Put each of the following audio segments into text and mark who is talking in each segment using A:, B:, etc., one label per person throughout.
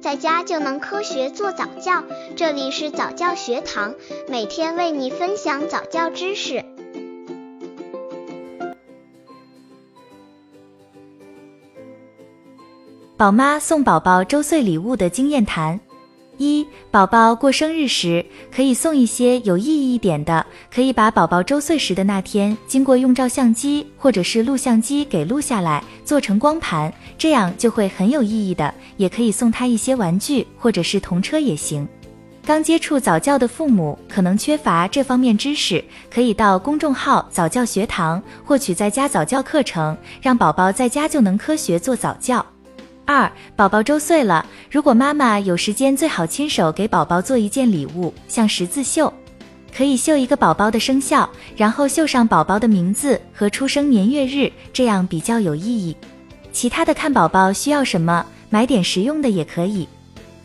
A: 在家就能科学做早教。这里是早教学堂，每天为你分享早教知识。
B: 宝妈送宝宝周岁礼物的经验谈。一、宝宝过生日时，可以送一些有意义一点的，可以把宝宝周岁时的那天，经过用照相机或者是录像机给录下来，做成光盘，这样就会很有意义的。也可以送他一些玩具或者是童车也行。刚接触早教的父母可能缺乏这方面知识，可以到公众号早教学堂获取在家早教课程，让宝宝在家就能科学做早教。二、宝宝周岁了，如果妈妈有时间，最好亲手给宝宝做一件礼物，像十字绣，可以绣一个宝宝的生肖，然后绣上宝宝的名字和出生年月日，这样比较有意义。其他的看宝宝需要什么，买点实用的也可以。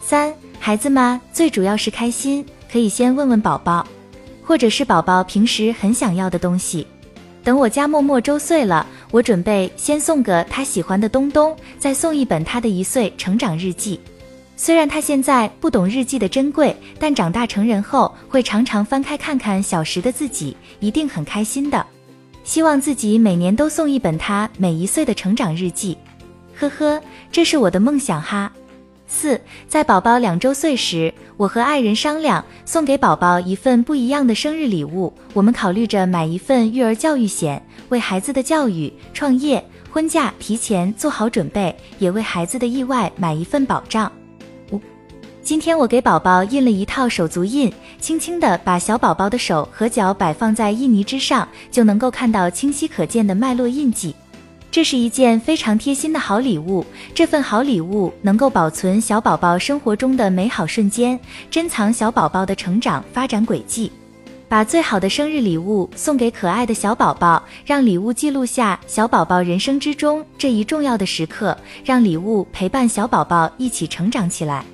B: 三、孩子嘛，最主要是开心，可以先问问宝宝，或者是宝宝平时很想要的东西。等我家默默周岁了，我准备先送个他喜欢的东东，再送一本他的一岁成长日记。虽然他现在不懂日记的珍贵，但长大成人后会常常翻开看看小时的自己，一定很开心的。希望自己每年都送一本他每一岁的成长日记。呵呵，这是我的梦想哈。四，在宝宝两周岁时，我和爱人商量送给宝宝一份不一样的生日礼物。我们考虑着买一份育儿教育险，为孩子的教育、创业、婚嫁提前做好准备，也为孩子的意外买一份保障。五，今天我给宝宝印了一套手足印，轻轻地把小宝宝的手和脚摆放在印泥之上，就能够看到清晰可见的脉络印记。这是一件非常贴心的好礼物，这份好礼物能够保存小宝宝生活中的美好瞬间，珍藏小宝宝的成长发展轨迹，把最好的生日礼物送给可爱的小宝宝，让礼物记录下小宝宝人生之中这一重要的时刻，让礼物陪伴小宝宝一起成长起来。